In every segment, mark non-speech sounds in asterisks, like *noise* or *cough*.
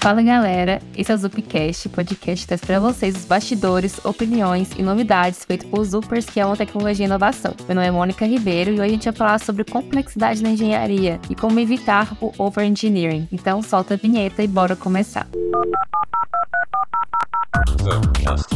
Fala galera, esse é o Zupcast, podcast que traz para vocês os bastidores, opiniões e novidades feitos por Zupers, que é uma tecnologia e inovação. Meu nome é Mônica Ribeiro e hoje a gente vai falar sobre complexidade na engenharia e como evitar o overengineering. Então solta a vinheta e bora começar. Zupcast.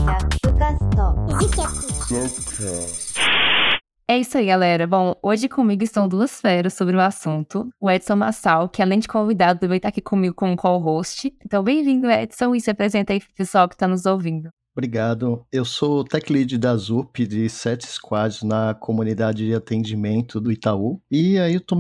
É isso aí, galera. Bom, hoje comigo estão duas feras sobre o assunto. O Edson Massal, que além de convidado, também está aqui comigo como co-host. Então, bem-vindo, Edson, e se apresenta aí pro pessoal que está nos ouvindo. Obrigado. Eu sou o tech lead da ZUP de sete squads na comunidade de atendimento do Itaú. E aí eu tô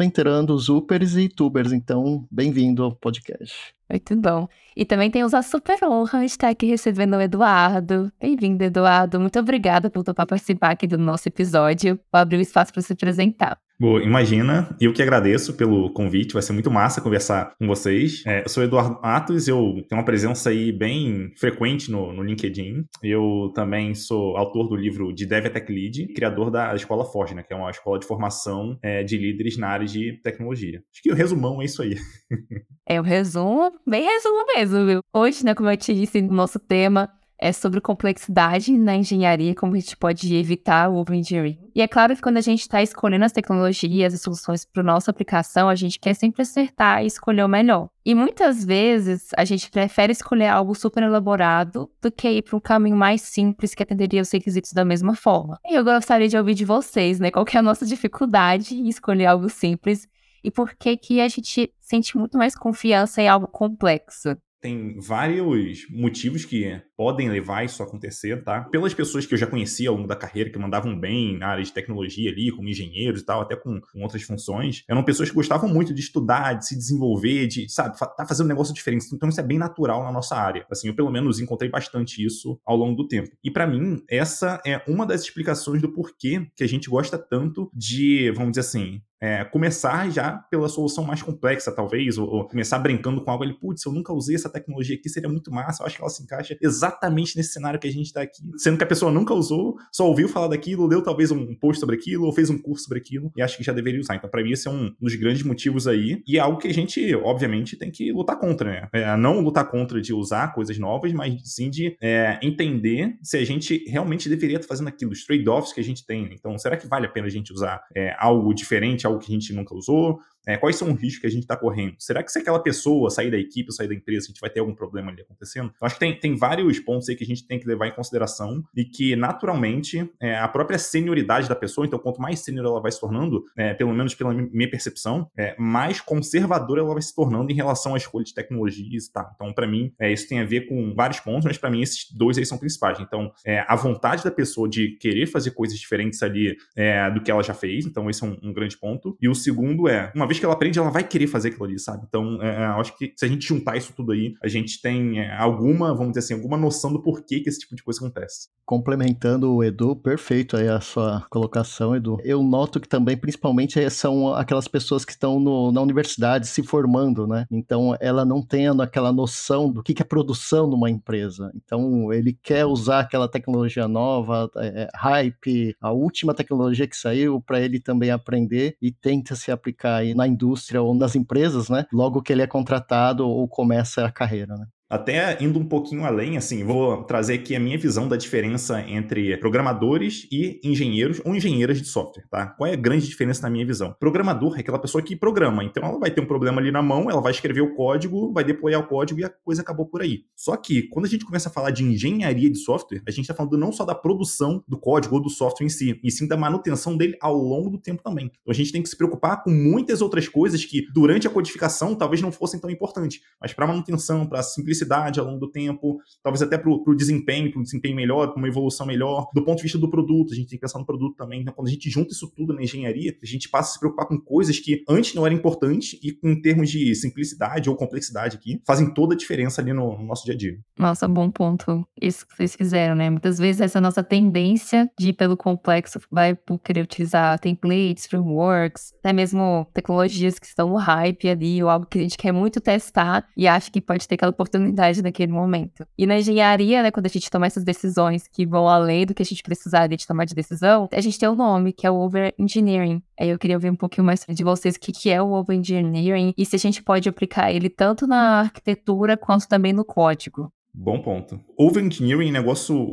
os Upers e Tubers, então bem-vindo ao podcast. Muito bom. E também temos a super honra de estar aqui recebendo o Eduardo. Bem-vindo, Eduardo. Muito obrigada por topar participar aqui do nosso episódio. Vou abrir o espaço para se apresentar. Boa, imagina, eu que agradeço pelo convite, vai ser muito massa conversar com vocês. É, eu sou Eduardo Matos, eu tenho uma presença aí bem frequente no, no LinkedIn. Eu também sou autor do livro de Dev Tech Lead, criador da Escola Forge, né, que é uma escola de formação é, de líderes na área de tecnologia. Acho que o resumão é isso aí. *laughs* É o resumo, bem resumo mesmo, viu? Hoje, né, como eu te disse, no nosso tema é sobre complexidade na engenharia, como a gente pode evitar o overengineering. E é claro que quando a gente está escolhendo as tecnologias e soluções para nossa aplicação, a gente quer sempre acertar e escolher o melhor. E muitas vezes a gente prefere escolher algo super elaborado do que ir para um caminho mais simples que atenderia os requisitos da mesma forma. E eu gostaria de ouvir de vocês, né? Qual é a nossa dificuldade em escolher algo simples e por que que a gente sente muito mais confiança em algo complexo? Tem vários motivos que podem levar isso a acontecer, tá? Pelas pessoas que eu já conhecia ao longo da carreira, que mandavam bem na área de tecnologia ali, como engenheiros e tal, até com, com outras funções, eram pessoas que gostavam muito de estudar, de se desenvolver, de, sabe, tá fazendo um negócio diferente. Então isso é bem natural na nossa área. Assim, eu pelo menos encontrei bastante isso ao longo do tempo. E para mim, essa é uma das explicações do porquê que a gente gosta tanto de, vamos dizer assim, é, começar já pela solução mais complexa, talvez, ou, ou, começar brincando com algo ali, putz, eu nunca usei essa tecnologia aqui, seria muito massa, eu acho que ela se encaixa exatamente nesse cenário que a gente está aqui, sendo que a pessoa nunca usou, só ouviu falar daquilo, leu talvez um post sobre aquilo, ou fez um curso sobre aquilo, e acho que já deveria usar. Então, para mim, esse é um dos grandes motivos aí, e é algo que a gente, obviamente, tem que lutar contra, né? É, não lutar contra de usar coisas novas, mas sim de é, entender se a gente realmente deveria estar fazendo aquilo, os trade-offs que a gente tem. Então, será que vale a pena a gente usar é, algo diferente, algo que a gente nunca usou? É, quais são os riscos que a gente está correndo? Será que se aquela pessoa sair da equipe sair da empresa, a gente vai ter algum problema ali acontecendo? Eu acho que tem, tem vários pontos aí que a gente tem que levar em consideração e que, naturalmente, é, a própria senioridade da pessoa, então, quanto mais senior ela vai se tornando, é, pelo menos pela minha percepção, é, mais conservadora ela vai se tornando em relação à escolha de tecnologias e tal. Então, para mim, é, isso tem a ver com vários pontos, mas para mim esses dois aí são principais. Então, é, a vontade da pessoa de querer fazer coisas diferentes ali do que ela já fez, então esse é um, um grande ponto. E o segundo é, uma vez que ela aprende, ela vai querer fazer aquilo ali, sabe? Então, é, é, acho que se a gente juntar isso tudo aí, a gente tem é, alguma, vamos dizer assim, alguma noção do porquê que esse tipo de coisa acontece. Complementando o Edu, perfeito aí a sua colocação, Edu. Eu noto que também, principalmente, é, são aquelas pessoas que estão no, na universidade se formando, né? Então, ela não tem aquela noção do que, que é produção numa empresa. Então, ele quer usar aquela tecnologia nova, é, hype, a última tecnologia que saiu, para ele também aprender e tenta se aplicar aí na indústria ou nas empresas, né? Logo que ele é contratado ou começa a carreira, né? Até indo um pouquinho além, assim, vou trazer aqui a minha visão da diferença entre programadores e engenheiros ou engenheiras de software, tá? Qual é a grande diferença na minha visão? Programador é aquela pessoa que programa, então ela vai ter um problema ali na mão, ela vai escrever o código, vai deployar o código e a coisa acabou por aí. Só que quando a gente começa a falar de engenharia de software, a gente está falando não só da produção do código ou do software em si, e sim da manutenção dele ao longo do tempo também. Então a gente tem que se preocupar com muitas outras coisas que durante a codificação talvez não fossem tão importantes, mas para manutenção, para simplicidade simplicidade ao longo do tempo, talvez até para o desempenho, para um desempenho melhor, para uma evolução melhor. Do ponto de vista do produto, a gente tem que pensar no produto também. Então, quando a gente junta isso tudo na engenharia, a gente passa a se preocupar com coisas que antes não eram importantes e, em termos de simplicidade ou complexidade aqui, fazem toda a diferença ali no, no nosso dia a dia. Nossa, bom ponto. Isso que vocês fizeram, né? Muitas vezes essa nossa tendência de ir pelo complexo vai por querer utilizar templates, frameworks, até mesmo tecnologias que estão no hype ali, ou algo que a gente quer muito testar e acha que pode ter aquela oportunidade oportunidade naquele momento. E na engenharia, né, quando a gente toma essas decisões que vão além do que a gente precisaria de tomar de decisão, a gente tem um nome, que é o Over Engineering. Aí eu queria ouvir um pouquinho mais de vocês o que, que é o Over Engineering e se a gente pode aplicar ele tanto na arquitetura quanto também no código. Bom ponto. Overengineering é um negócio,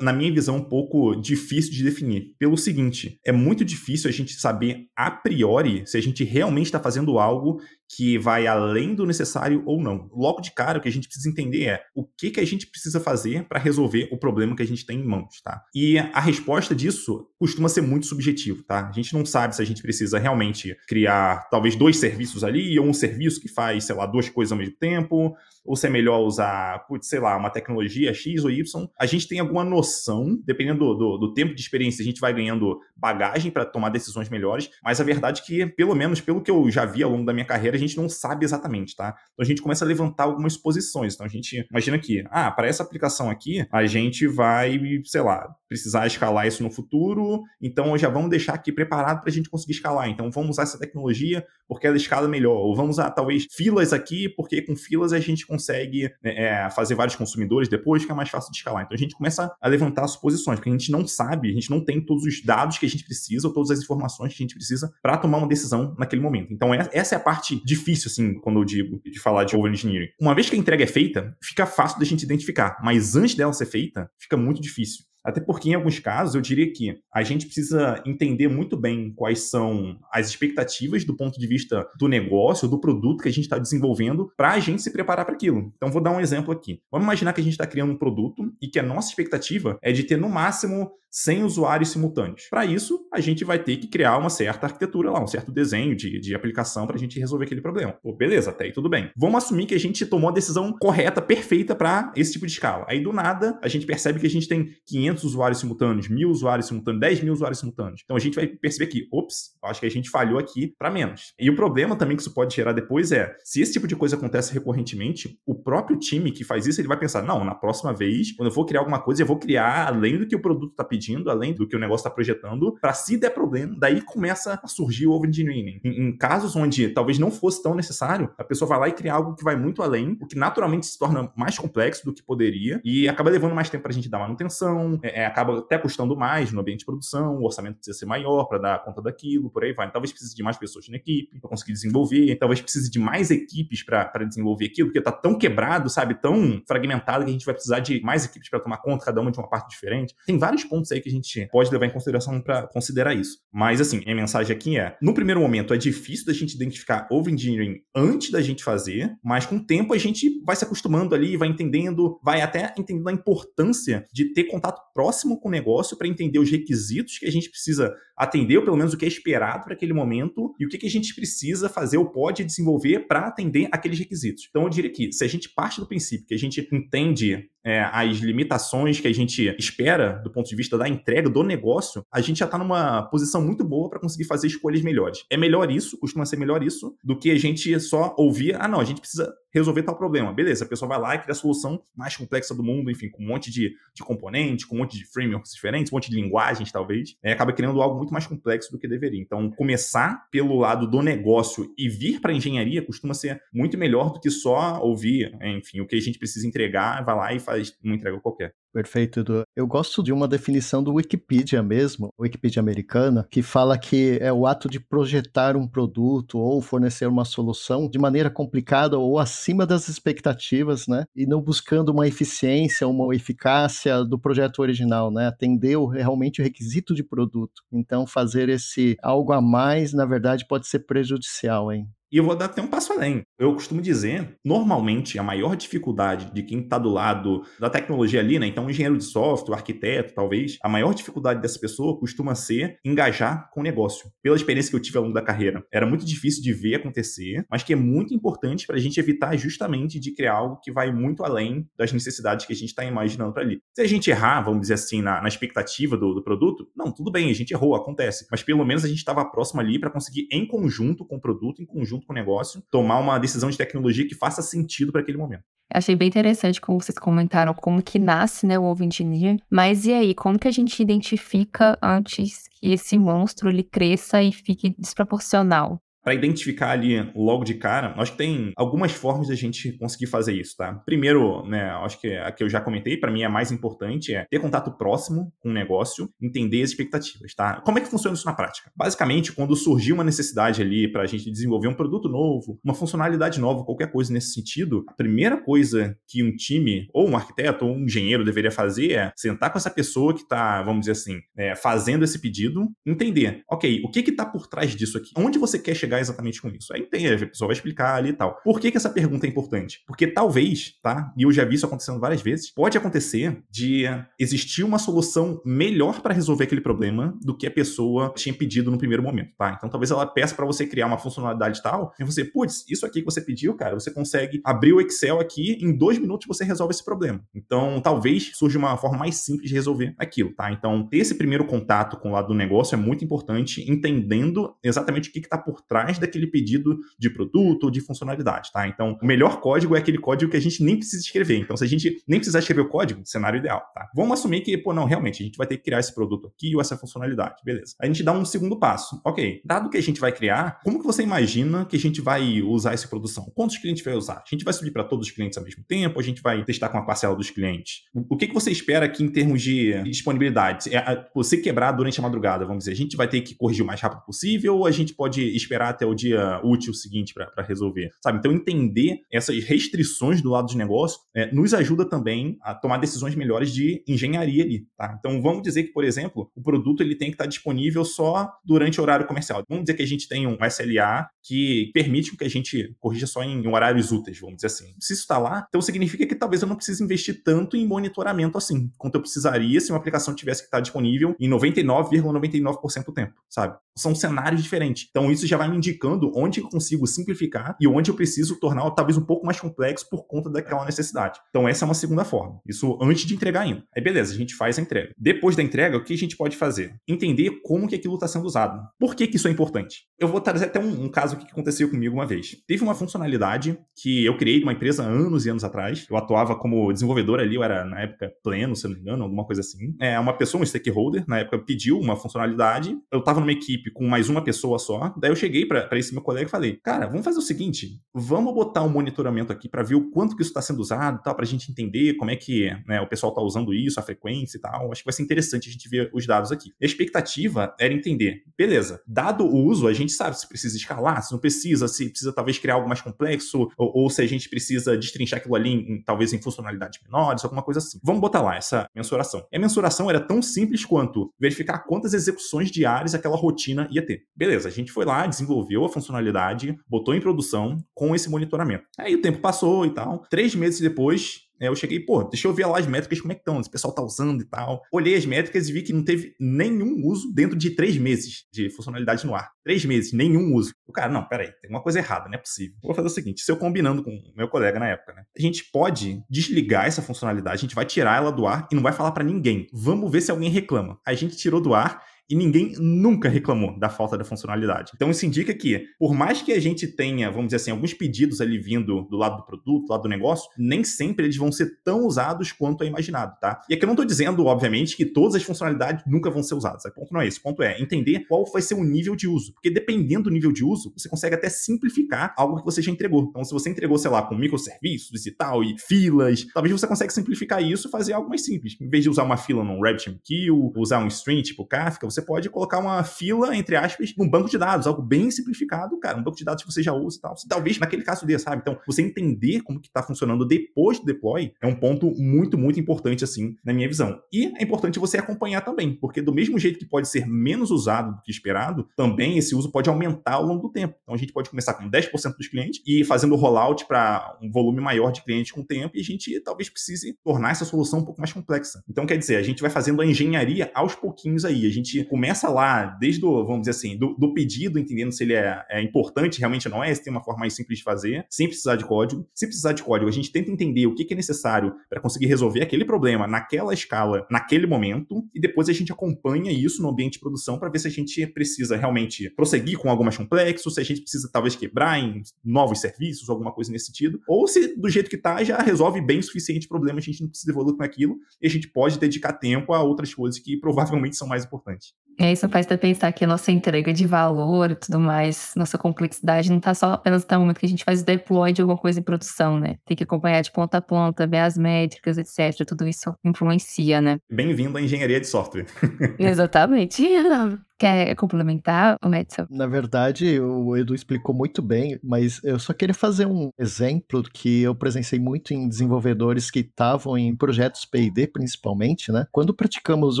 na minha visão, um pouco difícil de definir. Pelo seguinte, é muito difícil a gente saber a priori se a gente realmente está fazendo algo que vai além do necessário ou não. Logo de cara, o que a gente precisa entender é o que, que a gente precisa fazer para resolver o problema que a gente tem em mãos, tá? E a resposta disso costuma ser muito subjetivo, tá? A gente não sabe se a gente precisa realmente criar talvez dois serviços ali, ou um serviço que faz, sei lá, duas coisas ao mesmo tempo, ou se é melhor usar, putz, sei lá, uma tecnologia X ou Y. A gente tem alguma noção, dependendo do, do, do tempo de experiência, a gente vai ganhando bagagem para tomar decisões melhores, mas a verdade é que, pelo menos pelo que eu já vi ao longo da minha carreira, gente não sabe exatamente, tá? Então a gente começa a levantar algumas posições. Então a gente imagina que, ah, para essa aplicação aqui, a gente vai, sei lá, precisar escalar isso no futuro, então já vamos deixar aqui preparado para a gente conseguir escalar. Então vamos usar essa tecnologia porque ela escala melhor, ou vamos usar talvez filas aqui, porque com filas a gente consegue né, é, fazer vários consumidores depois, que é mais fácil de escalar. Então a gente começa a levantar suposições, porque a gente não sabe, a gente não tem todos os dados que a gente precisa, ou todas as informações que a gente precisa para tomar uma decisão naquele momento. Então é, essa é a parte difícil, assim, quando eu digo de falar de over-engineering. Uma vez que a entrega é feita, fica fácil da gente identificar, mas antes dela ser feita, fica muito difícil. Até porque, em alguns casos, eu diria que a gente precisa entender muito bem quais são as expectativas do ponto de vista do negócio, do produto que a gente está desenvolvendo, para a gente se preparar para aquilo. Então, vou dar um exemplo aqui. Vamos imaginar que a gente está criando um produto e que a nossa expectativa é de ter, no máximo, 100 usuários simultâneos. Para isso, a gente vai ter que criar uma certa arquitetura lá, um certo desenho de, de aplicação para a gente resolver aquele problema. Pô, beleza, até aí tudo bem. Vamos assumir que a gente tomou a decisão correta, perfeita para esse tipo de escala. Aí, do nada, a gente percebe que a gente tem 500 usuários simultâneos, 1000 usuários simultâneos, 10 mil usuários simultâneos. Então, a gente vai perceber que, ops, acho que a gente falhou aqui para menos. E o problema também que isso pode gerar depois é, se esse tipo de coisa acontece recorrentemente, o próprio time que faz isso, ele vai pensar, não, na próxima vez, quando eu for criar alguma coisa, eu vou criar além do que o produto está pedindo pedindo, além do que o negócio está projetando, para se der problema, daí começa a surgir o overengineering. Em, em casos onde talvez não fosse tão necessário, a pessoa vai lá e cria algo que vai muito além, o que naturalmente se torna mais complexo do que poderia e acaba levando mais tempo para a gente dar manutenção, é, é, acaba até custando mais no ambiente de produção, o orçamento precisa ser maior para dar conta daquilo, por aí vai. Talvez precise de mais pessoas na equipe para conseguir desenvolver, talvez precise de mais equipes para desenvolver aquilo, porque está tão quebrado, sabe, tão fragmentado que a gente vai precisar de mais equipes para tomar conta, cada uma de uma parte diferente. Tem vários pontos aí que a gente pode levar em consideração para considerar isso. Mas, assim, a mensagem aqui é: no primeiro momento é difícil da gente identificar over-engineering antes da gente fazer, mas com o tempo a gente vai se acostumando ali, vai entendendo, vai até entendendo a importância de ter contato próximo com o negócio para entender os requisitos que a gente precisa atender, ou pelo menos o que é esperado para aquele momento, e o que, que a gente precisa fazer ou pode desenvolver para atender aqueles requisitos. Então, eu diria que se a gente parte do princípio que a gente entende é, as limitações que a gente espera do ponto de vista da entrega do negócio, a gente já está numa posição muito boa para conseguir fazer escolhas melhores. É melhor isso, costuma ser melhor isso, do que a gente só ouvir, ah, não, a gente precisa resolver tal problema. Beleza, a pessoa vai lá e cria a solução mais complexa do mundo, enfim, com um monte de, de componentes, com um monte de frameworks diferentes, um monte de linguagens, talvez, é, acaba criando algo muito mais complexo do que deveria. Então, começar pelo lado do negócio e vir para a engenharia costuma ser muito melhor do que só ouvir, enfim, o que a gente precisa entregar, vai lá e faz uma entrega qualquer. Perfeito, Edu. Eu gosto de uma definição do Wikipedia mesmo, Wikipedia americana, que fala que é o ato de projetar um produto ou fornecer uma solução de maneira complicada ou acima das expectativas, né? E não buscando uma eficiência, uma eficácia do projeto original, né? Atender realmente o requisito de produto. Então, fazer esse algo a mais, na verdade, pode ser prejudicial, hein? E eu vou dar até um passo além. Eu costumo dizer, normalmente, a maior dificuldade de quem está do lado da tecnologia ali, né? Então, engenheiro de software, arquiteto, talvez, a maior dificuldade dessa pessoa costuma ser engajar com o negócio. Pela experiência que eu tive ao longo da carreira. Era muito difícil de ver acontecer, mas que é muito importante para a gente evitar justamente de criar algo que vai muito além das necessidades que a gente está imaginando para ali. Se a gente errar, vamos dizer assim, na, na expectativa do, do, produto, não, tudo bem, a gente errou, acontece. Mas pelo menos a gente estava próximo ali para conseguir, em conjunto com o produto, em conjunto junto com o negócio, tomar uma decisão de tecnologia que faça sentido para aquele momento. Achei bem interessante como vocês comentaram como que nasce né, o Ovo Engineer. Mas e aí, como que a gente identifica antes que esse monstro ele cresça e fique desproporcional? Para identificar ali logo de cara, acho que tem algumas formas da gente conseguir fazer isso, tá? Primeiro, né, acho que a que eu já comentei, para mim é a mais importante, é ter contato próximo com o negócio, entender as expectativas, tá? Como é que funciona isso na prática? Basicamente, quando surgiu uma necessidade ali para a gente desenvolver um produto novo, uma funcionalidade nova, qualquer coisa nesse sentido, a primeira coisa que um time, ou um arquiteto, ou um engenheiro deveria fazer é sentar com essa pessoa que está, vamos dizer assim, é, fazendo esse pedido, entender, ok, o que está por trás disso aqui? Onde você quer chegar exatamente com isso? Aí entende, a pessoa vai explicar ali e tal. Por que, que essa pergunta é importante? Porque talvez, tá? E eu já vi isso acontecendo várias vezes, pode acontecer de existir uma solução melhor para resolver aquele problema do que a pessoa tinha pedido no primeiro momento, tá? Então talvez ela peça para você criar uma funcionalidade tal, e você, putz, isso aqui que você pediu, cara, você consegue abrir o Excel aqui, em dois minutos você resolve esse problema. Então talvez surja uma forma mais simples de resolver aquilo, tá? Então ter esse primeiro contato com o lado do negócio é muito importante, entendendo exatamente o que está por trás daquele pedido de produto ou de funcionalidade, tá? Então o melhor código é aquele código que a gente nem precisa escrever. Então se a gente nem precisar escrever o código, cenário ideal, tá? Vamos assumir que, pô, não, realmente, a gente vai ter que criar esse produto aqui ou essa funcionalidade, beleza. A gente dá um segundo passo. Ok, dado que a gente vai criar, como que você imagina que a gente vai usar essa produção? Quantos clientes vai usar? A gente vai subir para todos os clientes ao mesmo tempo? A gente vai testar com a parcela dos clientes? O que, que você espera aqui em termos de disponibilidade? É, você quebrar durante a madrugada, vamos dizer, a gente vai ter que corrigir o mais rápido possível ou a gente pode esperar até o dia útil seguinte para resolver? Sabe? Então, entender essas restrições do lado de negócio é, nos ajuda também a tomar decisões melhores de engenharia ali, tá? Então, vamos dizer que, por exemplo, o produto ele tem que estar disponível só durante o horário comercial. Vamos dizer que a gente tem um SLA que permite que a gente corrija só em horários úteis, vamos dizer assim. Se isso está lá, então significa que talvez eu não precise investir tanto em monitoramento assim, quanto eu precisaria se uma aplicação tivesse que estar disponível em 99,99% ,99 do tempo, sabe? São cenários diferentes. Então isso já vai me indicando onde eu consigo simplificar e onde eu preciso tornar talvez um pouco mais complexo por conta daquela necessidade. Então essa é uma segunda forma. Isso antes de entregar ainda. Aí beleza, a gente faz a entrega. Depois da entrega, o que a gente pode fazer? Entender como que aquilo está sendo usado. Por que, que isso é importante? Eu vou trazer até um, um caso que aconteceu comigo uma vez. Teve uma funcionalidade que eu criei de uma empresa anos e anos atrás. Eu atuava como desenvolvedor ali, eu era na época pleno, se não me engano, alguma coisa assim. É, uma pessoa, um stakeholder, na época pediu uma funcionalidade. Eu estava numa equipe com mais uma pessoa só. Daí eu cheguei para esse meu colega e falei: Cara, vamos fazer o seguinte: vamos botar um monitoramento aqui para ver o quanto que isso está sendo usado, tal, para a gente entender como é que né, o pessoal está usando isso, a frequência e tal. Acho que vai ser interessante a gente ver os dados aqui. E a expectativa era entender, beleza, dado o uso, a gente sabe se precisa escalar, se não precisa, se precisa talvez criar algo mais complexo, ou, ou se a gente precisa destrinchar aquilo ali, em, talvez em funcionalidades menores, alguma coisa assim. Vamos botar lá essa mensuração. E a mensuração era tão simples quanto verificar quantas execuções diárias aquela rotina ia ter. Beleza, a gente foi lá, desenvolveu a funcionalidade, botou em produção com esse monitoramento. Aí o tempo passou e tal. Três meses depois, eu cheguei, pô, deixa eu ver lá as métricas, como é que estão, esse pessoal tá usando e tal. Olhei as métricas e vi que não teve nenhum uso dentro de três meses de funcionalidade no ar. Três meses, nenhum uso. O cara, não, peraí, tem uma coisa errada, não é possível. Vou fazer o seguinte, se eu combinando com o meu colega na época, né? A gente pode desligar essa funcionalidade, a gente vai tirar ela do ar e não vai falar para ninguém. Vamos ver se alguém reclama. A gente tirou do ar e ninguém nunca reclamou da falta da funcionalidade. Então isso indica que, por mais que a gente tenha, vamos dizer assim, alguns pedidos ali vindo do lado do produto, do lado do negócio, nem sempre eles vão ser tão usados quanto é imaginado, tá? E aqui eu não estou dizendo, obviamente, que todas as funcionalidades nunca vão ser usadas. O ponto não é esse. O ponto é entender qual vai ser o nível de uso. Porque dependendo do nível de uso, você consegue até simplificar algo que você já entregou. Então, se você entregou, sei lá, com microserviços e tal, e filas, talvez você consiga simplificar isso e fazer algo mais simples. Em vez de usar uma fila num RabbitMQ, usar um string tipo Kafka, você pode colocar uma fila, entre aspas, num banco de dados, algo bem simplificado, cara, um banco de dados que você já usa e tal. Talvez naquele caso desse, sabe? Então, você entender como que tá funcionando depois do deploy é um ponto muito, muito importante, assim, na minha visão. E é importante você acompanhar também, porque do mesmo jeito que pode ser menos usado do que esperado, também esse uso pode aumentar ao longo do tempo. Então, a gente pode começar com 10% dos clientes e fazendo rollout para um volume maior de clientes com o tempo, e a gente talvez precise tornar essa solução um pouco mais complexa. Então, quer dizer, a gente vai fazendo a engenharia aos pouquinhos aí. A gente começa lá, desde o, vamos dizer assim, do, do pedido, entendendo se ele é, é, importante, realmente não é, se tem uma forma mais simples de fazer, sem precisar de código. Se precisar de código, a gente tenta entender o que, que é necessário para conseguir resolver aquele problema naquela escala, naquele momento, e depois a gente acompanha isso no ambiente de produção para ver se a gente precisa realmente prosseguir com algo mais complexo, se a gente precisa talvez quebrar em novos serviços, alguma coisa nesse sentido, ou se do jeito que tá já resolve bem o suficiente problema, a gente não precisa evoluir com aquilo e a gente pode dedicar tempo a outras coisas que provavelmente são mais importantes. É, isso faz até pensar que a nossa entrega de valor e tudo mais, nossa complexidade, não está só apenas no momento que a gente faz o deploy de alguma coisa em produção, né? Tem que acompanhar de ponta a ponta, ver as métricas, etc. Tudo isso influencia, né? Bem-vindo à engenharia de software. *laughs* Exatamente. *laughs* Quer complementar, Edson? Na verdade, o Edu explicou muito bem, mas eu só queria fazer um exemplo que eu presenciei muito em desenvolvedores que estavam em projetos P&D, principalmente, né? Quando praticamos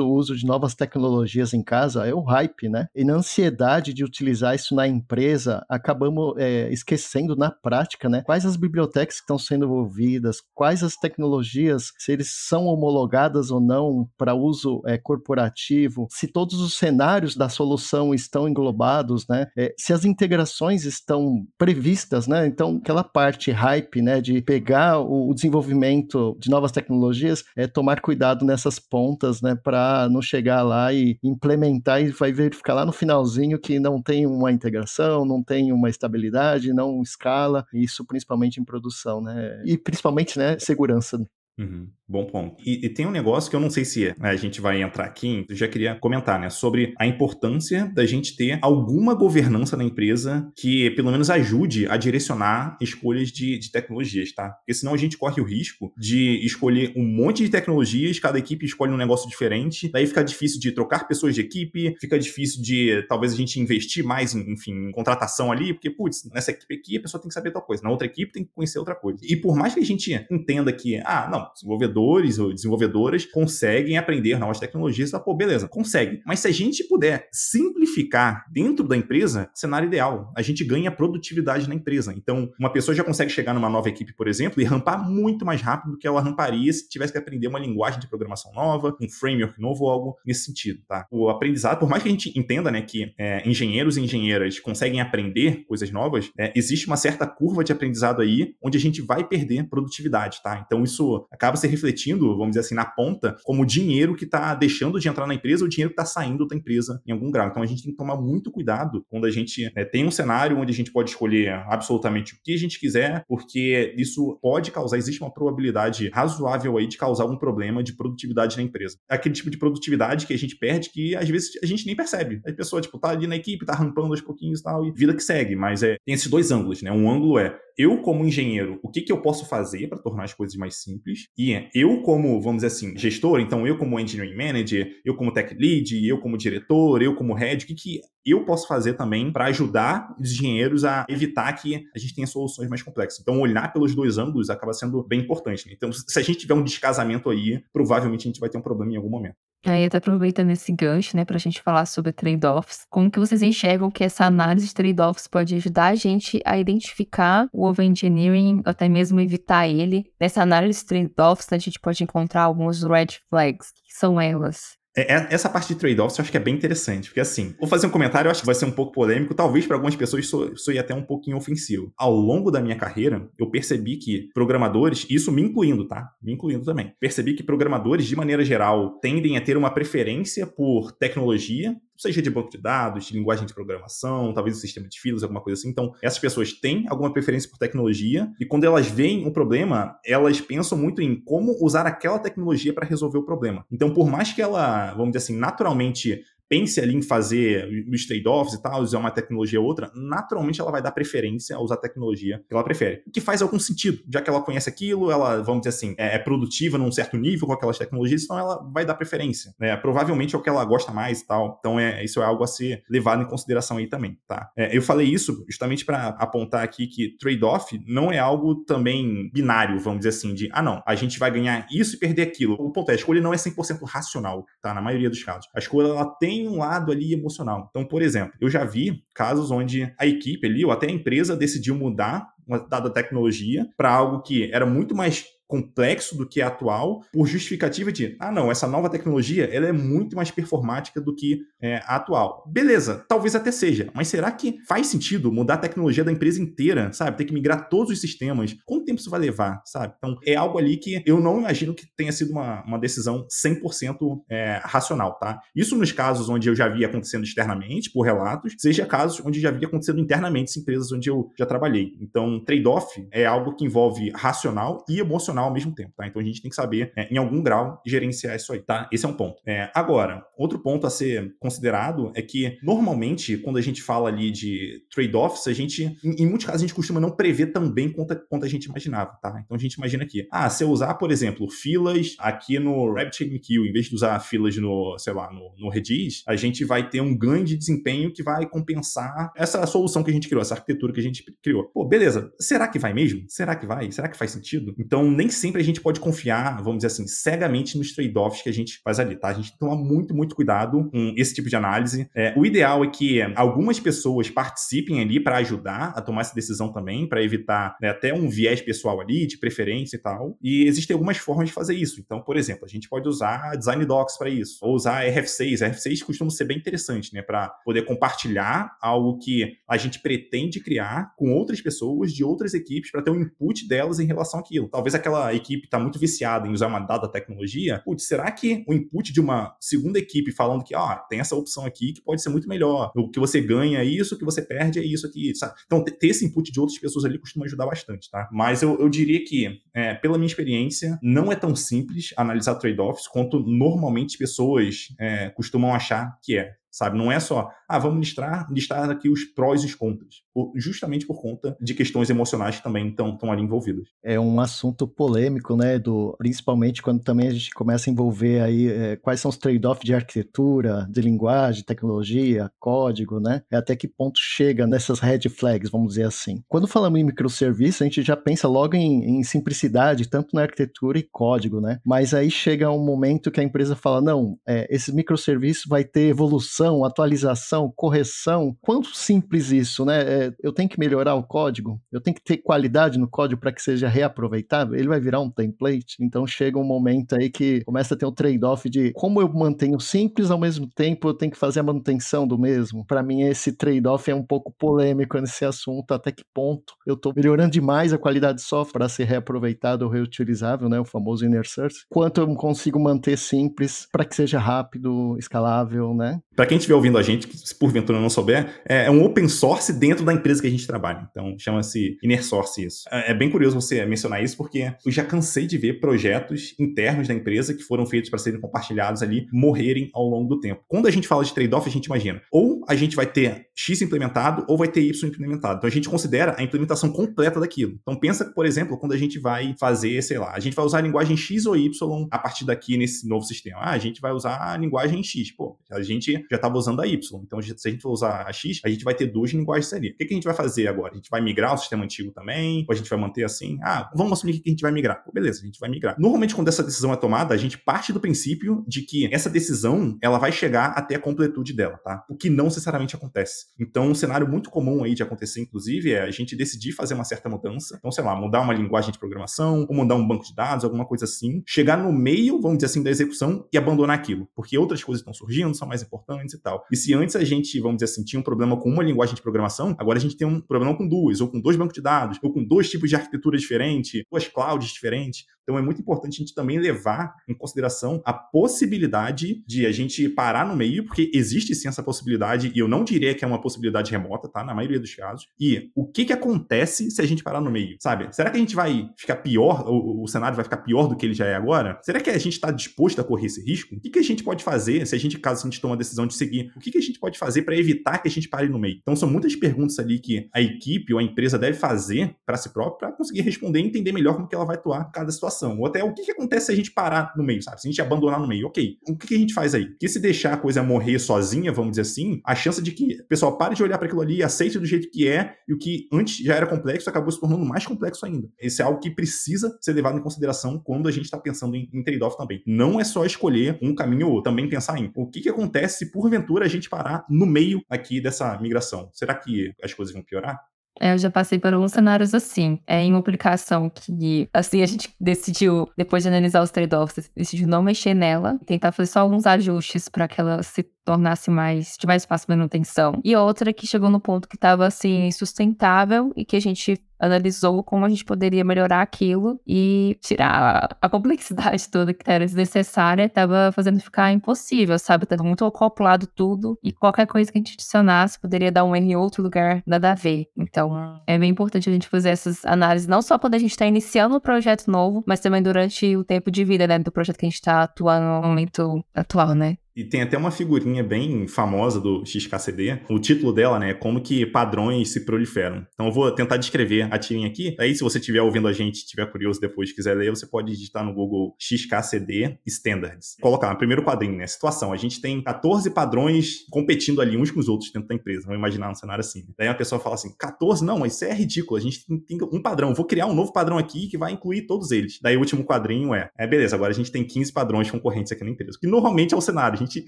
o uso de novas tecnologias em casa, é o hype, né? E na ansiedade de utilizar isso na empresa, acabamos é, esquecendo na prática, né? Quais as bibliotecas que estão sendo envolvidas, quais as tecnologias, se eles são homologadas ou não para uso é, corporativo, se todos os cenários da solução estão englobados, né? É, se as integrações estão previstas, né? Então, aquela parte hype, né, de pegar o, o desenvolvimento de novas tecnologias, é tomar cuidado nessas pontas, né, para não chegar lá e implementar e vai verificar lá no finalzinho que não tem uma integração, não tem uma estabilidade, não escala, isso principalmente em produção, né? E principalmente, né, segurança. Uhum. Bom ponto. E, e, tem um negócio que eu não sei se a gente vai entrar aqui, eu já queria comentar, né? Sobre a importância da gente ter alguma governança na empresa que pelo menos ajude a direcionar escolhas de, de tecnologias, tá? Porque senão a gente corre o risco de escolher um monte de tecnologias, cada equipe escolhe um negócio diferente, daí fica difícil de trocar pessoas de equipe, fica difícil de talvez a gente investir mais em, enfim, em contratação ali, porque, putz, nessa equipe aqui a pessoa tem que saber tal coisa, na outra equipe tem que conhecer outra coisa. E por mais que a gente entenda que, ah, não, desenvolvedor desenvolvedores ou desenvolvedoras conseguem aprender novas tecnologias, tá, pô, beleza, consegue. Mas se a gente puder simplificar dentro da empresa, cenário ideal. A gente ganha produtividade na empresa. Então, uma pessoa já consegue chegar numa nova equipe, por exemplo, e rampar muito mais rápido do que ela ramparia se tivesse que aprender uma linguagem de programação nova, um framework novo algo nesse sentido, tá? O aprendizado, por mais que a gente entenda, né, que é, engenheiros e engenheiras conseguem aprender coisas novas, é, existe uma certa curva de aprendizado aí onde a gente vai perder produtividade, tá? Então, isso acaba se refletindo, vamos dizer assim, na ponta, como dinheiro que está deixando de entrar na empresa ou dinheiro que está saindo da empresa em algum grau. Então a gente tem que tomar muito cuidado quando a gente né, tem um cenário onde a gente pode escolher absolutamente o que a gente quiser, porque isso pode causar, existe uma probabilidade razoável aí de causar algum problema de produtividade na empresa. É aquele tipo de produtividade que a gente perde que às vezes a gente nem percebe. A pessoa, tipo, tá ali na equipe, tá rampando aos pouquinhos e tal, e vida que segue. Mas é, tem esses dois ângulos, né? Um ângulo é eu, como engenheiro, o que, que eu posso fazer para tornar as coisas mais simples? E eu, como, vamos dizer assim, gestor, então eu, como engineering manager, eu, como tech lead, eu, como diretor, eu, como head, o que, que eu posso fazer também para ajudar os engenheiros a evitar que a gente tenha soluções mais complexas? Então, olhar pelos dois ângulos acaba sendo bem importante. Né? Então, se a gente tiver um descasamento aí, provavelmente a gente vai ter um problema em algum momento. Aí, até aproveitando esse gancho, né, para a gente falar sobre trade-offs, como que vocês enxergam que essa análise de trade-offs pode ajudar a gente a identificar o overengineering, até mesmo evitar ele? Nessa análise de trade-offs, a gente pode encontrar alguns red flags. que são elas? É, é, essa parte de trade-offs eu acho que é bem interessante, porque assim, vou fazer um comentário, eu acho que vai ser um pouco polêmico, talvez para algumas pessoas isso soe até um pouquinho ofensivo. Ao longo da minha carreira, eu percebi que programadores, isso me incluindo, tá? Me incluindo também, percebi que programadores, de maneira geral, tendem a ter uma preferência por tecnologia seja de banco de dados, de linguagem de programação, talvez um sistema de filas, alguma coisa assim. Então, essas pessoas têm alguma preferência por tecnologia e quando elas veem um problema, elas pensam muito em como usar aquela tecnologia para resolver o problema. Então, por mais que ela, vamos dizer assim, naturalmente pense ali em fazer os trade-offs e tal, usar uma tecnologia ou outra, naturalmente ela vai dar preferência a usar a tecnologia que ela prefere. O que faz algum sentido, já que ela conhece aquilo, ela, vamos dizer assim, é, é produtiva num certo nível com aquelas tecnologias, então ela vai dar preferência. Né? Provavelmente é o que ela gosta mais e tal. Então é, isso é algo a ser levado em consideração aí também, tá? É, eu falei isso justamente para apontar aqui que trade-off não é algo também binário, vamos dizer assim, de, ah não, a gente vai ganhar isso e perder aquilo. O ponto é, a escolha não é 100% racional, tá? Na maioria dos casos. A escolha, ela tem tem um lado ali emocional. Então, por exemplo, eu já vi casos onde a equipe ali, ou até a empresa, decidiu mudar uma dada tecnologia para algo que era muito mais complexo do que é atual, por justificativa de, ah, não, essa nova tecnologia ela é muito mais performática do que é, a atual. Beleza, talvez até seja, mas será que faz sentido mudar a tecnologia da empresa inteira, sabe? Ter que migrar todos os sistemas? Quanto tempo isso vai levar, sabe? Então, é algo ali que eu não imagino que tenha sido uma, uma decisão 100% é, racional, tá? Isso nos casos onde eu já vi acontecendo externamente, por relatos, seja casos onde já vi acontecendo internamente em empresas onde eu já trabalhei. Então, trade-off é algo que envolve racional e emocional operacional ao mesmo tempo, tá? Então a gente tem que saber, é, em algum grau, gerenciar isso aí, tá? Esse é um ponto. É, agora, outro ponto a ser considerado é que, normalmente, quando a gente fala ali de trade-offs, a gente, em, em, muitos casos, a gente costuma não prever tão bem quanto, quanto a gente imaginava, tá? Então a gente imagina aqui, ah, se eu usar, por exemplo, filas aqui no RabbitMQ, em vez de usar filas no, sei lá, no, no Redis, a gente vai ter um ganho de desempenho que vai compensar essa solução que a gente criou, essa arquitetura que a gente criou. Pô, beleza, será que vai mesmo? Será que vai? Será que faz sentido? Então, nem sempre a gente pode confiar, vamos dizer assim, cegamente nos trade-offs que a gente faz ali, tá? A gente tomar muito, muito cuidado com esse tipo de análise. É, o ideal é que algumas pessoas participem ali para ajudar a tomar essa decisão também, para evitar né, até um viés pessoal ali, de preferência e tal. E existem algumas formas de fazer isso. Então, por exemplo, a gente pode usar Design Docs para isso, ou usar RF6. RF6 costuma ser bem interessante, né, para poder compartilhar algo que a gente pretende criar com outras pessoas de outras equipes para ter um input delas em relação àquilo. Talvez aquela equipe está muito viciada em usar uma dada tecnologia. Putz, será que o input de uma segunda equipe falando que, ó, tem essa opção aqui que pode ser muito melhor, o que você ganha é isso, o que você perde é isso aqui, sabe? Então, ter esse input de outras pessoas ali costuma ajudar bastante, tá? Mas eu, eu diria que, é, pela minha experiência, não é tão simples analisar trade-offs quanto normalmente pessoas é, costumam achar que é sabe? Não é só, ah, vamos listar, listar aqui os prós e os contras, justamente por conta de questões emocionais que também estão ali envolvidas. É um assunto polêmico, né, do, principalmente quando também a gente começa a envolver aí é, quais são os trade-offs de arquitetura, de linguagem, tecnologia, código, né? É até que ponto chega nessas red flags, vamos dizer assim. Quando falamos em microserviços, a gente já pensa logo em, em simplicidade, tanto na arquitetura e código, né? Mas aí chega um momento que a empresa fala, não, é, esse microserviço vai ter evolução atualização, correção. Quanto simples isso, né? É, eu tenho que melhorar o código, eu tenho que ter qualidade no código para que seja reaproveitável. Ele vai virar um template. Então chega um momento aí que começa a ter um trade-off de como eu mantenho simples, ao mesmo tempo eu tenho que fazer a manutenção do mesmo. Para mim, esse trade-off é um pouco polêmico nesse assunto, até que ponto eu estou melhorando demais a qualidade de software para ser reaproveitado ou reutilizável, né? O famoso inner source. Quanto eu consigo manter simples para que seja rápido, escalável, né? Para quem estiver ouvindo a gente, se porventura não souber, é, é um open source dentro da empresa que a gente trabalha. Então, chama-se Inner Source isso. É, é, bem curioso você mencionar isso, porque eu já cansei de ver projetos internos da empresa que foram feitos para serem compartilhados ali morrerem ao longo do tempo. Quando a gente fala de trade-off, a gente imagina, ou a gente vai ter X implementado, ou vai ter Y implementado. Então, a gente considera a implementação completa daquilo. Então, pensa, por exemplo, quando a gente vai fazer, sei lá, a gente vai usar a linguagem X ou Y a partir daqui nesse novo sistema. Ah, a gente vai usar a linguagem X. Pô, a gente já estava usando a Y. Então, se a gente for usar a X, a gente vai ter duas linguagens ali. O que, que a gente vai fazer agora? A gente vai migrar o sistema antigo também? Ou a gente vai manter assim? Ah, vamos assumir que a gente vai migrar. Pô, beleza, a gente vai migrar. Normalmente, quando essa decisão é tomada, a gente parte do princípio de que essa decisão, ela vai chegar até a completude dela, tá? O que não necessariamente acontece. Então, um cenário muito comum aí de acontecer, inclusive, é a gente decidir fazer uma certa mudança. Então, sei lá, mudar uma linguagem de programação, ou mudar um banco de dados, alguma coisa assim. Chegar no meio, vamos dizer assim, da execução e abandonar aquilo. Porque outras coisas estão surgindo, são mais importantes e tal. E se antes a gente, vamos dizer assim, tinha um problema com uma linguagem de programação, agora a gente tem um problema com duas, ou com dois bancos de dados, ou com dois tipos de arquitetura diferentes, duas clouds diferentes. Então é muito importante a gente também levar em consideração a possibilidade de a gente parar no meio, porque existe sim essa possibilidade, e eu não diria que é uma possibilidade remota, tá? Na maioria dos casos. E o que que acontece se a gente parar no meio, sabe? Será que a gente vai ficar pior, o, o cenário vai ficar pior do que ele já é agora? Será que a gente está disposto a correr esse risco? O que que a gente pode fazer se a gente, caso a gente tome a decisão de seguir, o que que a gente pode fazer para evitar que a gente pare no meio? Então são muitas perguntas ali que a equipe ou a empresa deve fazer para si própria para conseguir responder e entender melhor como que ela vai atuar em cada situação. Ou até o que, que acontece se a gente parar no meio, sabe? Se a gente abandonar no meio, ok. O que, que a gente faz aí? Porque se deixar a coisa morrer sozinha, vamos dizer assim, a chance de que o pessoal pare de olhar para aquilo ali, aceite do jeito que é, e o que antes já era complexo acabou se tornando mais complexo ainda. Esse é algo que precisa ser levado em consideração quando a gente está pensando em, em trade-off também. Não é só escolher um caminho ou outro, também pensar em o que, que acontece se porventura a gente parar no meio aqui dessa migração. Será que as coisas vão piorar? É, eu já passei por alguns cenários assim. É em uma aplicação que, assim, a gente decidiu, depois de analisar os trade-offs, decidiu não mexer nela, tentar fazer só alguns ajustes para que ela se tornasse mais, tivesse de manutenção. E outra que chegou no ponto que estava assim, sustentável e que a gente analisou como a gente poderia melhorar aquilo e tirar a complexidade *laughs* toda que era desnecessária, estava fazendo ficar impossível, sabe? Tava muito acoplado tudo e qualquer coisa que a gente adicionasse poderia dar um erro em outro lugar, nada a ver. Então, é bem importante a gente fazer essas análises, não só quando a gente está iniciando um projeto novo, mas também durante o tempo de vida, né, do projeto que a gente está atuando no momento atual, né? E tem até uma figurinha bem famosa do XKCD. O título dela, né, é como que padrões se proliferam. Então eu vou tentar descrever a tirinha aqui. Aí se você estiver ouvindo a gente, estiver curioso depois quiser ler, você pode digitar no Google XKCD Standards. Colocar no primeiro quadrinho, né, situação. A gente tem 14 padrões competindo ali uns com os outros dentro da empresa. Vamos imaginar um cenário assim. Daí a pessoa fala assim, 14? Não, isso é ridículo. A gente tem um padrão. Vou criar um novo padrão aqui que vai incluir todos eles. Daí o último quadrinho é, é beleza, agora a gente tem 15 padrões concorrentes aqui na empresa. Que normalmente é o cenário. Gente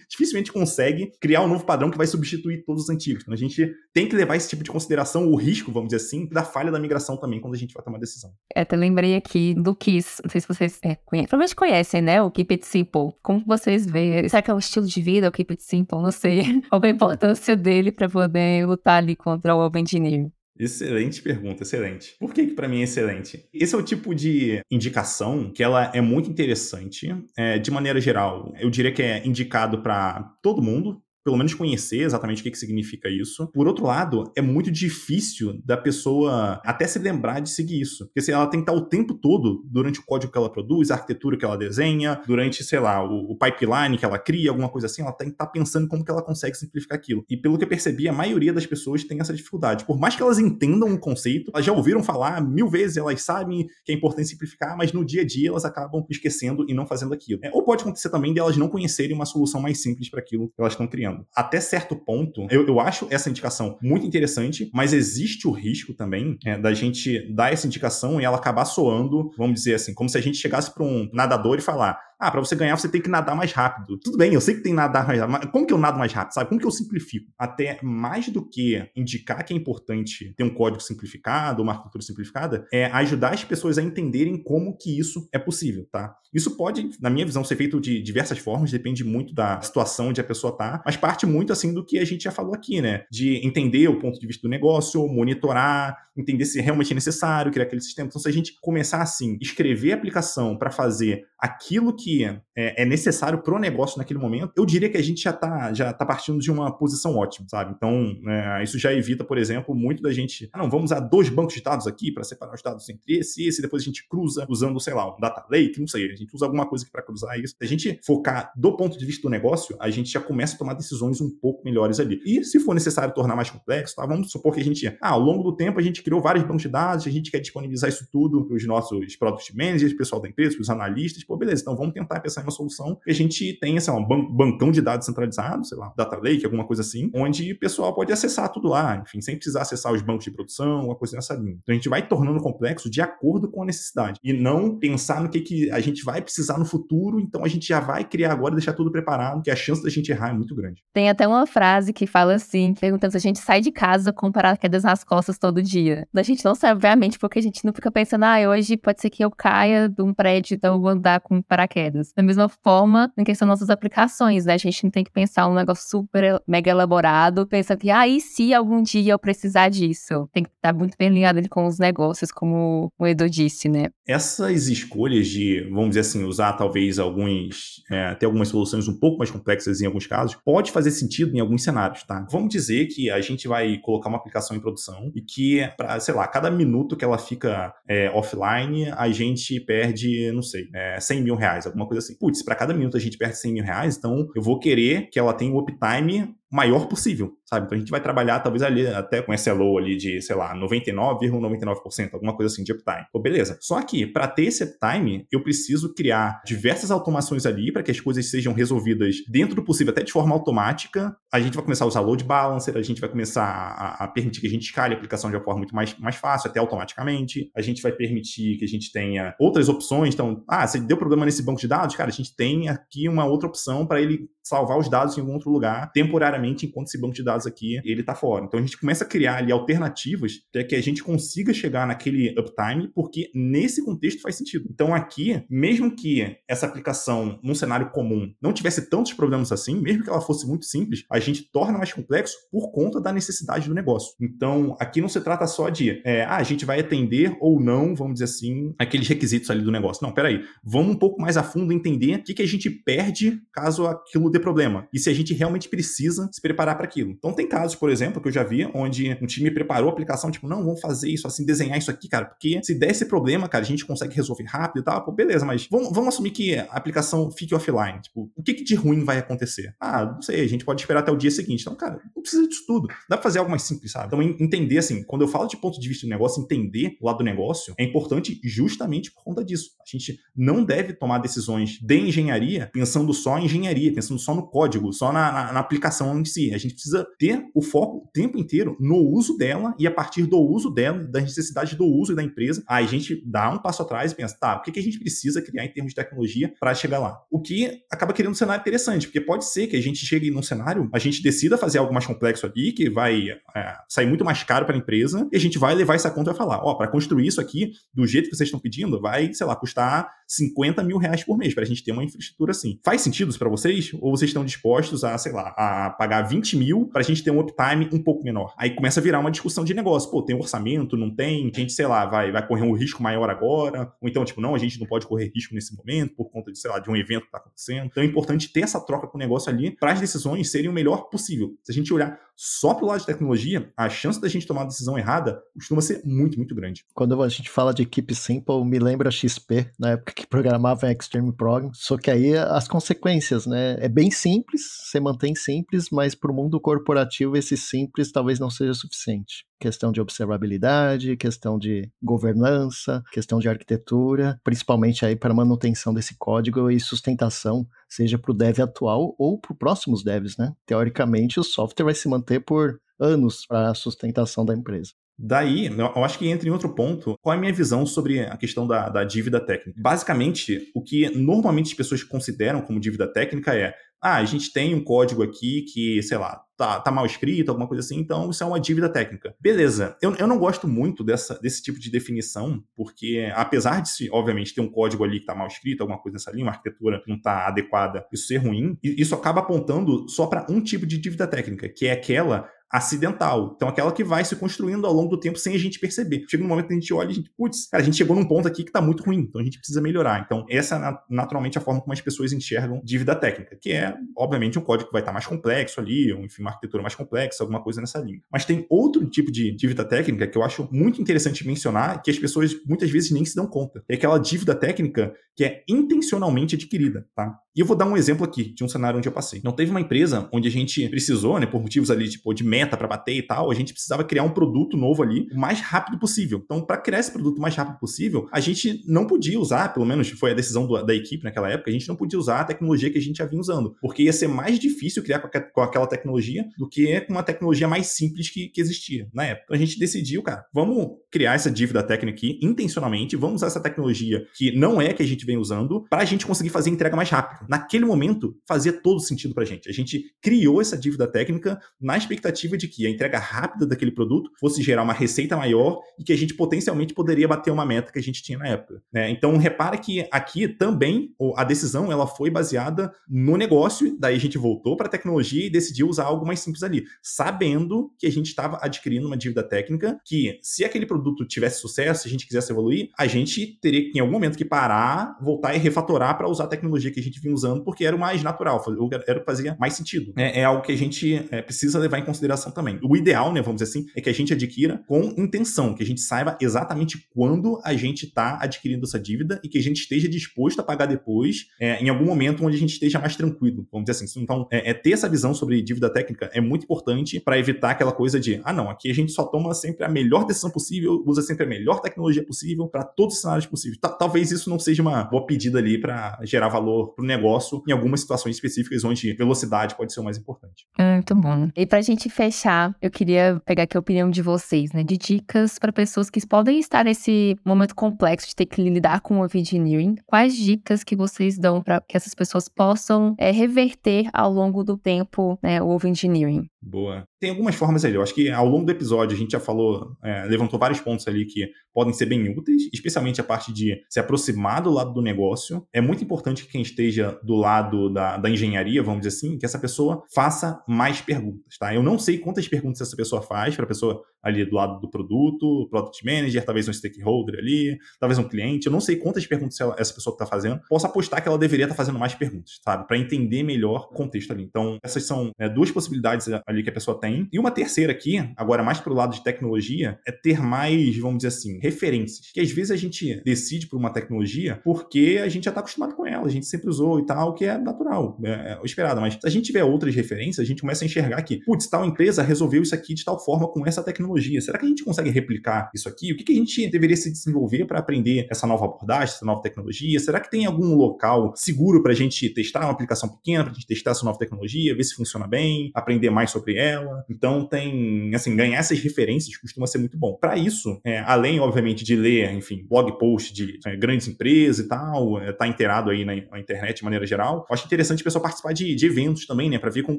dificilmente consegue criar um novo padrão que vai substituir todos os antigos. Então a gente tem que levar esse tipo de consideração, o risco, vamos dizer assim, da falha da migração também quando a gente vai tomar decisão. É, até lembrei aqui do KISS, não sei se vocês é, conhecem, provavelmente conhecem, né, o Keep It Simple. Como vocês veem, será que é um estilo de vida, o Keep It Simple? Não sei *laughs* qual a importância dele para poder lutar ali contra o Engineering. Excelente pergunta, excelente. Por que que para mim é excelente? Esse é o tipo de indicação que ela é muito interessante, é, de maneira geral. Eu diria que é indicado para todo mundo, pelo menos conhecer exatamente o que, que significa isso. Por outro lado, é muito difícil da pessoa até se lembrar de seguir isso. Porque se ela tem que estar o tempo todo, durante o código que ela produz, a arquitetura que ela desenha, durante, sei lá, o, o pipeline que ela cria, alguma coisa assim, ela tem que estar pensando como que ela consegue simplificar aquilo. E pelo que eu percebi, a maioria das pessoas tem essa dificuldade. Por mais que elas entendam o conceito, elas já ouviram falar mil vezes, elas sabem que é importante simplificar, mas no dia a dia elas acabam esquecendo e não fazendo aquilo. É, ou pode acontecer também de elas não conhecerem uma solução mais simples para aquilo que elas estão criando até certo ponto, eu, eu acho essa indicação muito interessante, mas existe o risco também é, da gente dar essa indicação e ela acabar soando, vamos dizer assim, como se a gente chegasse para um nadador e falar: ah, para você ganhar você tem que nadar mais rápido. Tudo bem, eu sei que tem que nadar mais rápido, mas como que eu nado mais rápido, sabe? Como que eu simplifico? Até mais do que indicar que é importante ter um código simplificado, uma arquitetura simplificada, é ajudar as pessoas a entenderem como que isso é possível, tá? Isso pode, na minha visão, ser feito de diversas formas, depende muito da situação onde a pessoa tá, mas parte muito assim do que a gente já falou aqui, né? De entender o ponto de vista do negócio, monitorar, entender se realmente é necessário criar aquele sistema. Então, se a gente começar assim, escrever a aplicação para fazer aquilo que é, é necessário para o negócio naquele momento, eu diria que a gente já está já tá partindo de uma posição ótima, sabe? Então, é, isso já evita, por exemplo, muito da gente, ah, não, vamos usar dois bancos de dados aqui para separar os dados entre esse e esse, depois a gente cruza usando, sei lá, um data lake, não sei, a gente usa alguma coisa aqui para cruzar isso. Se a gente focar do ponto de vista do negócio, a gente já começa a tomar decisões um pouco melhores ali. E se for necessário tornar mais complexo, tá? Vamos supor que a gente, ah, ao longo do tempo a gente criou vários bancos de dados, a gente quer disponibilizar isso tudo para os nossos product managers, pessoal da empresa, para os analistas, pô, beleza, então vamos tentar pensar em uma solução que a gente tenha, sei lá, um bancão de dados centralizado, sei lá, data lake, alguma coisa assim, onde o pessoal pode acessar tudo lá, enfim, sem precisar acessar os bancos de produção, uma coisa nessa linha. Então a gente vai tornando complexo de acordo com a necessidade e não pensar no que, que a gente vai precisar no futuro, então a gente já vai criar agora e deixar tudo preparado, que a chance da gente errar é muito grande. Tem até uma frase que fala assim, perguntando se a gente sai de casa com paraquedas nas costas todo dia. A gente não sabe, obviamente, porque a gente não fica pensando, ah, hoje pode ser que eu caia de um prédio, então eu vou andar com paraquedas. Da mesma forma, em questão das nossas aplicações, né? A gente não tem que pensar um negócio super mega elaborado, pensa que, ah, se algum dia eu precisar disso? Tem que estar muito bem alinhado ali com os negócios, como o Edu disse, né? Essas escolhas de, vamos dizer assim, usar talvez alguns, é, ter algumas soluções um pouco mais complexas em alguns casos, pode fazer sentido em alguns cenários, tá? Vamos dizer que a gente vai colocar uma aplicação em produção e que, pra, sei lá, cada minuto que ela fica é, offline, a gente perde, não sei, é, 100 mil reais, alguma coisa assim. Putz, para cada minuto a gente perde 100 mil reais, então eu vou querer que ela tenha o uptime maior possível, sabe? Então a gente vai trabalhar talvez ali até com SLO ali de, sei lá, 99,99%, ,99%, alguma coisa assim de uptime. Pô, beleza. Só que para ter esse uptime, eu preciso criar diversas automações ali para que as coisas sejam resolvidas dentro do possível, até de forma automática. A gente vai começar a usar load balancer, a gente vai começar a, a permitir que a gente escale a aplicação de uma forma muito mais, mais fácil, até automaticamente. A gente vai permitir que a gente tenha outras opções. Então, ah, se deu problema nesse banco de dados, cara, a gente tem aqui uma outra opção para ele salvar os dados em algum outro lugar temporariamente temporariamente enquanto esse banco de dados aqui ele tá fora. Então a gente começa a criar ali alternativas para que a gente consiga chegar naquele uptime, porque nesse contexto faz sentido. Então aqui, mesmo que essa aplicação num cenário comum não tivesse tantos problemas assim, mesmo que ela fosse muito simples, a gente torna mais complexo por conta da necessidade do negócio. Então aqui não se trata só de, é, ah, a gente vai atender ou não, vamos dizer assim, aqueles requisitos ali do negócio. Não, peraí, vamos um pouco mais a fundo entender o que, que a gente perde caso aquilo dê problema e se a gente realmente precisa se preparar para aquilo. Então tem casos, por exemplo, que eu já vi onde um time preparou a aplicação, tipo, não, vamos fazer isso assim, desenhar isso aqui, cara, porque se der esse problema, cara, a gente consegue resolver rápido e tal, pô, beleza, mas vamos, vamos assumir que a aplicação fique offline. Tipo, o que, que de ruim vai acontecer? Ah, não sei, a gente pode esperar até o dia seguinte. Então, cara, não precisa disso tudo. Dá pra fazer algo mais simples, sabe? Então, entender, assim, quando eu falo de ponto de vista do negócio, entender o lado do negócio é importante justamente por conta disso. A gente não deve tomar decisões de engenharia pensando só em engenharia, pensando só no código, só na, na, na aplicação em si. A gente precisa ter o foco o tempo inteiro no uso dela e a partir do uso dela, da necessidade do uso da empresa, a gente dá um passo atrás e pensa, tá, o que, a gente precisa criar em termos de tecnologia para chegar lá? O que acaba criando um cenário interessante, porque pode ser que a gente chegue num cenário, a gente decida fazer algo mais complexo ali, que vai é, sair muito mais caro para a empresa, e a gente vai levar essa conta e vai falar, ó, para construir isso aqui, do jeito que vocês estão pedindo, vai, sei lá, custar 50 mil reais por mês para a gente ter uma infraestrutura assim. Faz sentido isso para vocês? Ou vocês estão dispostos a, sei lá, a pagar 20 mil para a gente ter um uptime um pouco menor? Aí começa a virar uma discussão de negócio. Pô, tem orçamento, não tem? A gente, sei lá, vai, vai correr um risco maior agora? Ou então, tipo, não, a gente não pode correr risco nesse momento por conta de, sei lá, de um evento que está acontecendo. Então é importante ter essa troca com o negócio ali para as decisões serem o melhor possível. Se a gente olhar só pro lado de tecnologia, a chance da gente tomar a decisão errada costuma ser muito, muito grande. Quando a gente fala de equipe simple, me lembra XP, na época que programava em Extreme Program, só que aí as consequências, né? É bem simples, você mantém simples, mas para o mundo corporativo esse simples talvez não seja suficiente questão de observabilidade, questão de governança, questão de arquitetura, principalmente aí para manutenção desse código e sustentação, seja para o dev atual ou para os próximos devs, né? Teoricamente, o software vai se manter por anos para a sustentação da empresa. Daí, eu acho que entra em outro ponto. Qual é a minha visão sobre a questão da, da dívida técnica? Basicamente, o que normalmente as pessoas consideram como dívida técnica é ah, a gente tem um código aqui que, sei lá, tá, tá mal escrito, alguma coisa assim, então isso é uma dívida técnica. Beleza, eu, eu não gosto muito dessa, desse tipo de definição, porque apesar de, obviamente, ter um código ali que tá mal escrito, alguma coisa nessa linha, uma arquitetura não tá adequada, isso ser ruim, isso acaba apontando só para um tipo de dívida técnica, que é aquela acidental. Então, aquela que vai se construindo ao longo do tempo sem a gente perceber. Chega um momento que a gente olha e a gente, putz, cara, a gente chegou num ponto aqui que tá muito ruim, então a gente precisa melhorar. Então, essa é naturalmente a forma como as pessoas enxergam dívida técnica, que é, obviamente, um código que vai estar tá mais complexo ali, enfim, uma arquitetura mais complexa, alguma coisa nessa linha. Mas tem outro tipo de dívida técnica que eu acho muito interessante mencionar, que as pessoas muitas vezes nem se dão conta. É aquela dívida técnica que é intencionalmente adquirida, tá? E eu vou dar um exemplo aqui de um cenário onde eu passei. Não teve uma empresa onde a gente precisou, né, por motivos ali, tipo, de meta para bater e tal, a gente precisava criar um produto novo ali o mais rápido possível. Então, para criar esse produto o mais rápido possível, a gente não podia usar, pelo menos foi a decisão do, da equipe naquela época, a gente não podia usar a tecnologia que a gente já vinha usando, porque ia ser mais difícil criar com, a, com aquela tecnologia do que com uma tecnologia mais simples que, que existia na época. Então, a gente decidiu, cara, vamos criar essa dívida técnica aqui intencionalmente, vamos usar essa tecnologia que não é que a gente vem usando para a gente conseguir fazer entrega mais rápido. Naquele momento, fazia todo sentido para a gente. A gente criou essa dívida técnica na expectativa de que a entrega rápida daquele produto fosse gerar uma receita maior e que a gente potencialmente poderia bater uma meta que a gente tinha na época. Né? Então, repara que aqui também a decisão ela foi baseada no negócio, daí a gente voltou para a tecnologia e decidiu usar algo mais simples ali, sabendo que a gente estava adquirindo uma dívida técnica que, se aquele produto tivesse sucesso, se a gente quisesse evoluir, a gente teria em algum momento que parar, voltar e refatorar para usar a tecnologia que a gente vinha usando, porque era o mais natural, era o que fazia mais sentido. É, é algo que a gente é, precisa levar em consideração também. O ideal, né, vamos dizer assim, é que a gente adquira com intenção, que a gente saiba exatamente quando a gente está adquirindo essa dívida e que a gente esteja disposto a pagar depois, é, em algum momento onde a gente esteja mais tranquilo, vamos dizer assim. Então, é, é ter essa visão sobre dívida técnica é muito importante para evitar aquela coisa de, ah, não, aqui a gente só toma sempre a melhor decisão possível, usa sempre a melhor tecnologia possível para todos os cenários possíveis. Talvez isso não seja uma boa pedida ali para gerar valor para o negócio em algumas situações específicas onde velocidade pode ser o mais importante. Muito bom. E para a gente fechar fechar, eu queria pegar aqui a opinião de vocês, né? De dicas para pessoas que podem estar nesse momento complexo de ter que lidar com o engineering. Quais dicas que vocês dão para que essas pessoas possam é, reverter ao longo do tempo né, o engineering? Boa. Tem algumas formas ali. Eu acho que ao longo do episódio a gente já falou, é, levantou vários pontos ali que podem ser bem úteis, especialmente a parte de se aproximar do lado do negócio. É muito importante que quem esteja do lado da, da engenharia, vamos dizer assim, que essa pessoa faça mais perguntas, tá? Eu não sei quantas perguntas essa pessoa faz para a pessoa ali do lado do produto, product manager, talvez um stakeholder ali, talvez um cliente. Eu não sei quantas perguntas essa pessoa está fazendo. Posso apostar que ela deveria estar tá fazendo mais perguntas, sabe? Para entender melhor o contexto ali. Então, essas são né, duas possibilidades ali que a pessoa tem. E uma terceira aqui, agora mais para o lado de tecnologia, é ter mais, vamos dizer assim, referências. Que às vezes a gente decide por uma tecnologia porque a gente já está acostumado com ela, a gente sempre usou e tal, que é natural, é, é esperado. Mas se a gente tiver outras referências, a gente começa a enxergar que, putz, tal empresa resolveu isso aqui de tal forma com essa tecnologia. Será que a gente consegue replicar isso aqui? O que, que a gente deveria se desenvolver para aprender essa nova abordagem, essa nova tecnologia? Será que tem algum local seguro para a gente testar uma aplicação pequena, para a gente testar essa nova tecnologia, ver se funciona bem, aprender mais sobre ela? Então, tem, assim, ganhar essas referências costuma ser muito bom. Para isso, é, além, obviamente, de ler, enfim, blog post de é, grandes empresas e tal, é, tá inteirado aí na, na, internet de maneira geral, acho interessante a pessoa participar de, de eventos também, né, para ver com,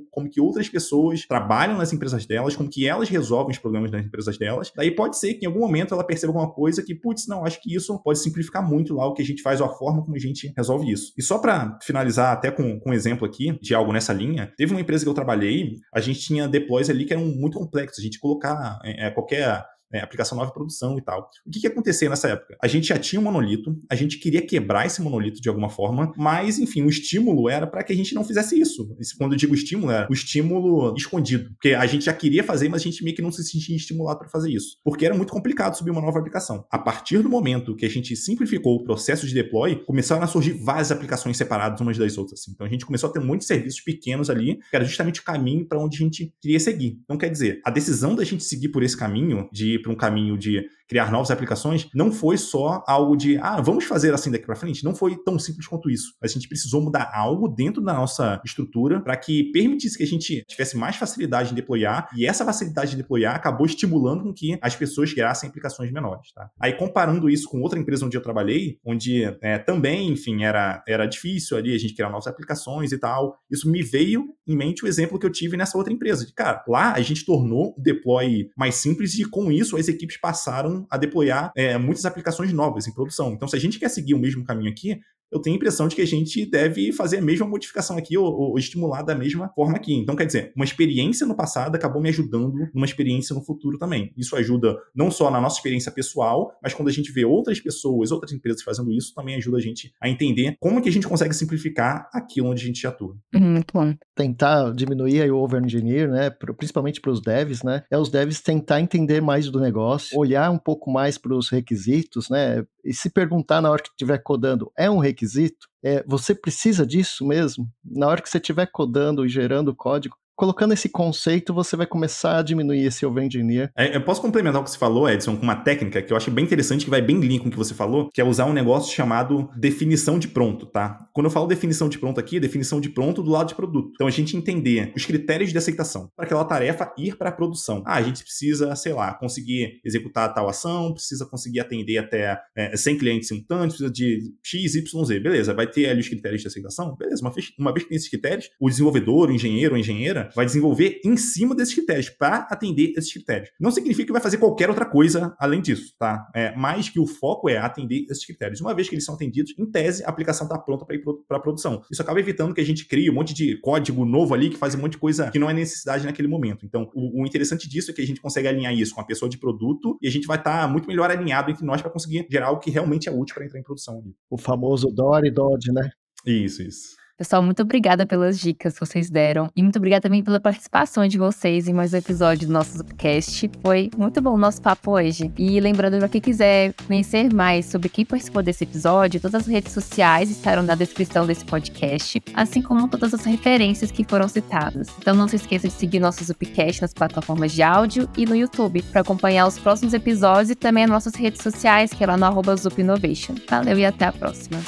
como que outras pessoas trabalham nas empresas delas, como que elas resolvem os problemas das empresas delas. Daí pode ser que em algum momento ela perceba alguma coisa que, putz, não, acho que isso pode simplificar muito lá o que a gente faz ou a forma como a gente resolve isso. E só para finalizar até com, com um exemplo aqui de algo nessa linha, teve uma empresa que eu trabalhei, a gente tinha deploys ali que eram muito complexos, a gente colocar é, é qualquer né, aplicação nova produção e tal. O que, que acontecia nessa época? A gente já tinha um monolito, a gente queria quebrar esse monolito de alguma forma, mas, enfim, o estímulo era para que a gente não fizesse isso. Quando eu digo estímulo, era o estímulo escondido. Porque a gente já queria fazer, mas a gente meio que não se sentia estimulado para fazer isso. Porque era muito complicado subir uma nova aplicação. A partir do momento que a gente simplificou o processo de deploy, começaram a surgir várias aplicações separadas umas das outras. Assim. Então a gente começou a ter muitos serviços pequenos ali, que era justamente o caminho para onde a gente queria seguir. Então, quer dizer, a decisão da gente seguir por esse caminho, de para um caminho de criar novas aplicações, não foi só algo de, ah, vamos fazer assim daqui para frente. Não foi tão simples quanto isso. A gente precisou mudar algo dentro da nossa estrutura para que permitisse que a gente tivesse mais facilidade em deployar, e essa facilidade de deployar acabou estimulando com que as pessoas criassem aplicações menores. Tá? Aí, comparando isso com outra empresa onde eu trabalhei, onde é, também, enfim, era, era difícil ali a gente criar novas aplicações e tal, isso me veio em mente o exemplo que eu tive nessa outra empresa. De, cara, lá a gente tornou o deploy mais simples e com isso as equipes passaram a deployar é, muitas aplicações novas em produção. Então, se a gente quer seguir o mesmo caminho aqui, eu tenho a impressão de que a gente deve fazer a mesma modificação aqui ou, ou, estimular da mesma forma aqui. Então, quer dizer, uma experiência no passado acabou me ajudando numa experiência no futuro também. Isso ajuda não só na nossa experiência pessoal, mas quando a gente vê outras pessoas, outras empresas fazendo isso, também ajuda a gente a entender como que a gente consegue simplificar aquilo onde a gente atua. Uhum, muito bom. Tentar diminuir o over-engineer, né, principalmente para os devs, né, é os devs tentar entender mais do negócio, olhar um pouco mais para os requisitos, né, e se perguntar na hora que estiver codando, é um requisito? É, você precisa disso mesmo? Na hora que você estiver codando e gerando código, colocando esse conceito, você vai começar a diminuir esse over-engineer. É, eu posso complementar o que você falou, Edson, com uma técnica que eu acho bem interessante, que vai bem link com o que você falou, que é usar um negócio chamado definição de pronto, tá? Quando eu falo definição de pronto aqui, é definição de pronto do lado de produto. Então, a gente entender os critérios de aceitação para aquela tarefa ir para a produção. Ah, a gente precisa, sei lá, conseguir executar tal ação, precisa conseguir atender até é, 100 clientes simultâneos, precisa de X, Y, Z. Beleza, vai ter ali os critérios de aceitação? Beleza, uma vez, uma vez que tem esses critérios, o desenvolvedor, o engenheiro ou engenheira vai desenvolver em cima desses critérios, para atender esses critérios. Não significa que vai fazer qualquer outra coisa além disso, tá? É, mais que o foco é atender esses critérios. Uma vez que eles são atendidos, em tese, a aplicação está pronta para ir para a produção. Isso acaba evitando que a gente crie um monte de código novo ali que faz um monte de coisa que não é necessidade naquele momento. Então, o, o interessante disso é que a gente consegue alinhar isso com a pessoa de produto e a gente vai estar tá muito melhor alinhado entre nós para conseguir gerar o que realmente é útil para entrar em produção ali. O famoso Dory Dodge, né? Isso, isso. Pessoal, muito obrigada pelas dicas que vocês deram. E muito obrigada também pela participação de vocês em mais um episódio do nosso podcast. Foi muito bom o nosso papo hoje. E lembrando, para quem quiser conhecer mais sobre quem participou desse episódio, todas as redes sociais estarão na descrição desse podcast, assim como todas as referências que foram citadas. Então não se esqueça de seguir nosso Zupcast nas plataformas de áudio e no YouTube para acompanhar os próximos episódios e também as nossas redes sociais, que é lá no arroba Zup Innovation. Valeu e até a próxima.